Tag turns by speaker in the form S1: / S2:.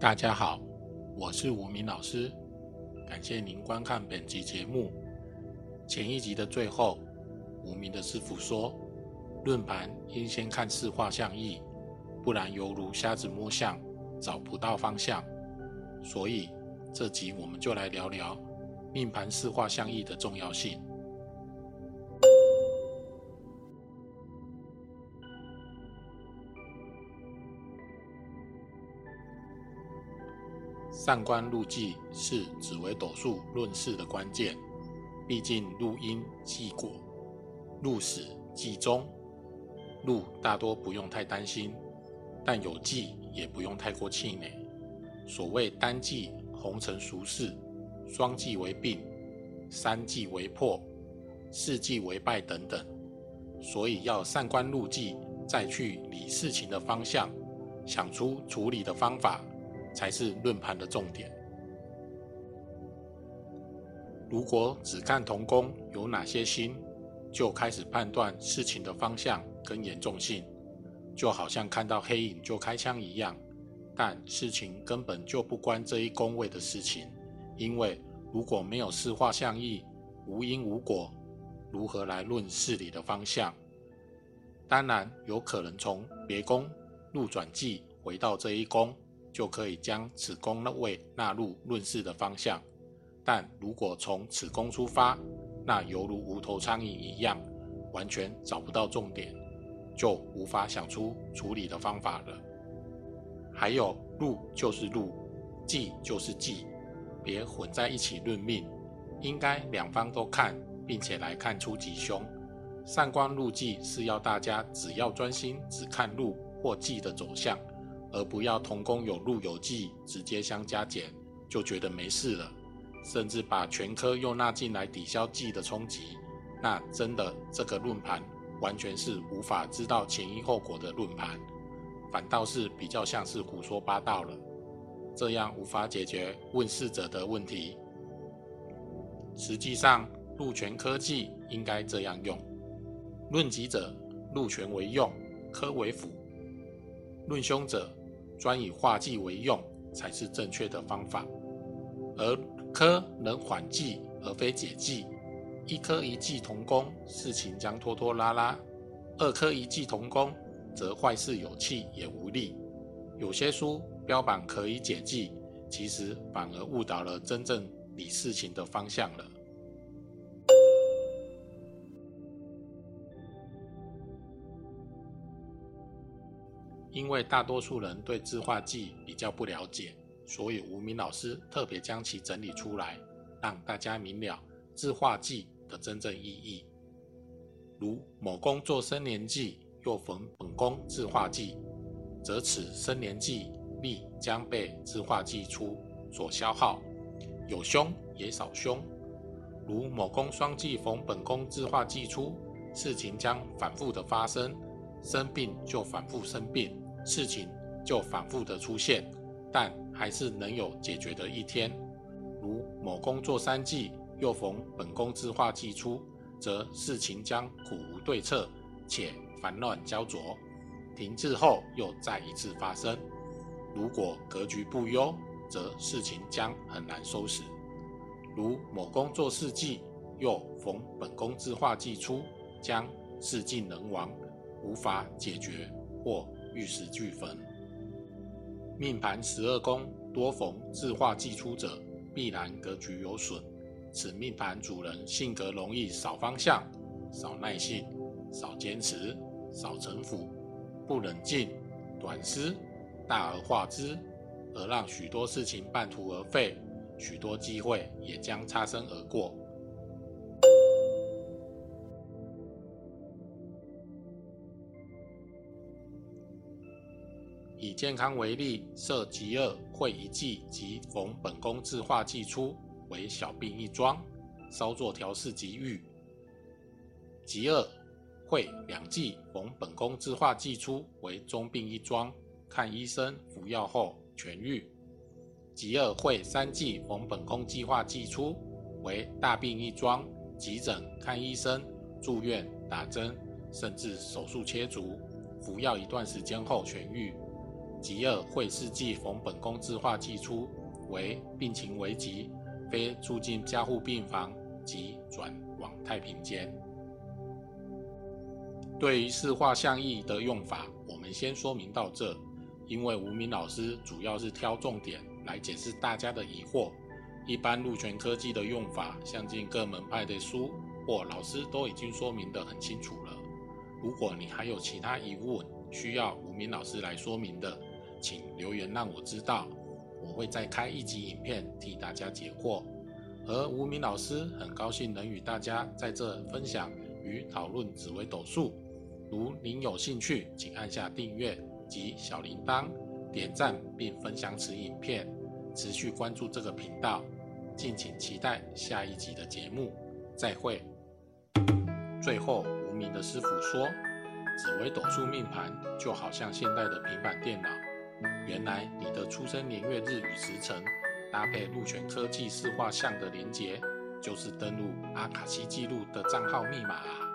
S1: 大家好，我是吴明老师，感谢您观看本集节目。前一集的最后，无名的师傅说，论盘应先看四画相意，不然犹如瞎子摸象，找不到方向。所以这集我们就来聊聊命盘四画相意的重要性。上官入忌是紫微斗数论事的关键，毕竟入因忌果，入始忌终。入大多不用太担心，但有忌也不用太过气馁。所谓单忌红尘俗事，双忌为病，三忌为破，四忌为败等等。所以要上官入忌，再去理事情的方向，想出处理的方法。才是论盘的重点。如果只看同宫有哪些星，就开始判断事情的方向跟严重性，就好像看到黑影就开枪一样。但事情根本就不关这一宫位的事情，因为如果没有四化相意，无因无果，如何来论事理的方向？当然有可能从别宫入转记回到这一宫。就可以将此宫的位纳入论事的方向，但如果从此宫出发，那犹如无头苍蝇一样，完全找不到重点，就无法想出处理的方法了。还有路就是路，忌就是忌，别混在一起论命，应该两方都看，并且来看出吉凶。上官入忌是要大家只要专心只看路或忌的走向。而不要同工有禄有忌直接相加减，就觉得没事了，甚至把全科又纳进来抵消忌的冲击，那真的这个论盘完全是无法知道前因后果的论盘，反倒是比较像是胡说八道了，这样无法解决问事者的问题。实际上，禄全科技应该这样用：论己者，禄全为用，科为辅；论凶者。专以化忌为用才是正确的方法，而科能缓忌而非解忌。一科一忌同宫，事情将拖拖拉拉；二科一忌同宫，则坏事有气也无力。有些书标榜可以解忌，其实反而误导了真正理事情的方向了。因为大多数人对字画记比较不了解，所以吴明老师特别将其整理出来，让大家明了字画记的真正意义。如某宫做生年忌，又逢本宫字画忌，则此生年忌力将被字画忌出所消耗，有凶也少凶。如某宫双忌逢本宫字画忌出，事情将反复的发生，生病就反复生病。事情就反复的出现，但还是能有解决的一天。如某宫做三季，又逢本宫之化季出，则事情将苦无对策，且烦乱焦灼。停滞后又再一次发生。如果格局不优，则事情将很难收拾。如某宫做四季，又逢本宫之化季出，将事尽人亡，无法解决或。玉石俱焚。命盘十二宫多逢自化既出者，必然格局有损。此命盘主人性格容易少方向、少耐性、少坚持、少城府、不冷静、短思、大而化之，而让许多事情半途而废，许多机会也将擦身而过。以健康为例，设吉二会一季及逢本宫自化季出为小病一桩，稍作调试即愈；吉二会两季逢本宫自化季出为中病一桩，看医生服药后痊愈；吉二会三季逢本宫计划季出为大病一桩，急诊看医生、住院打针，甚至手术切除，服药一段时间后痊愈。吉二会世纪逢本宫字画寄出，为病情危急，非住进加护病房，即转往太平间。对于四画像意的用法，我们先说明到这，因为吴明老师主要是挑重点来解释大家的疑惑。一般陆权科技的用法，相信各门派的书或老师都已经说明得很清楚了。如果你还有其他疑问，需要吴明老师来说明的，请留言让我知道，我会再开一集影片替大家解惑。而吴明老师很高兴能与大家在这分享与讨论紫微斗数。如您有兴趣，请按下订阅及小铃铛，点赞并分享此影片，持续关注这个频道。敬请期待下一集的节目，再会。最后，无名的师傅说，紫微斗数命盘就好像现代的平板电脑。原来你的出生年月日与时辰，搭配鹿泉科技四画像的连接，就是登录阿卡西记录的账号密码啊。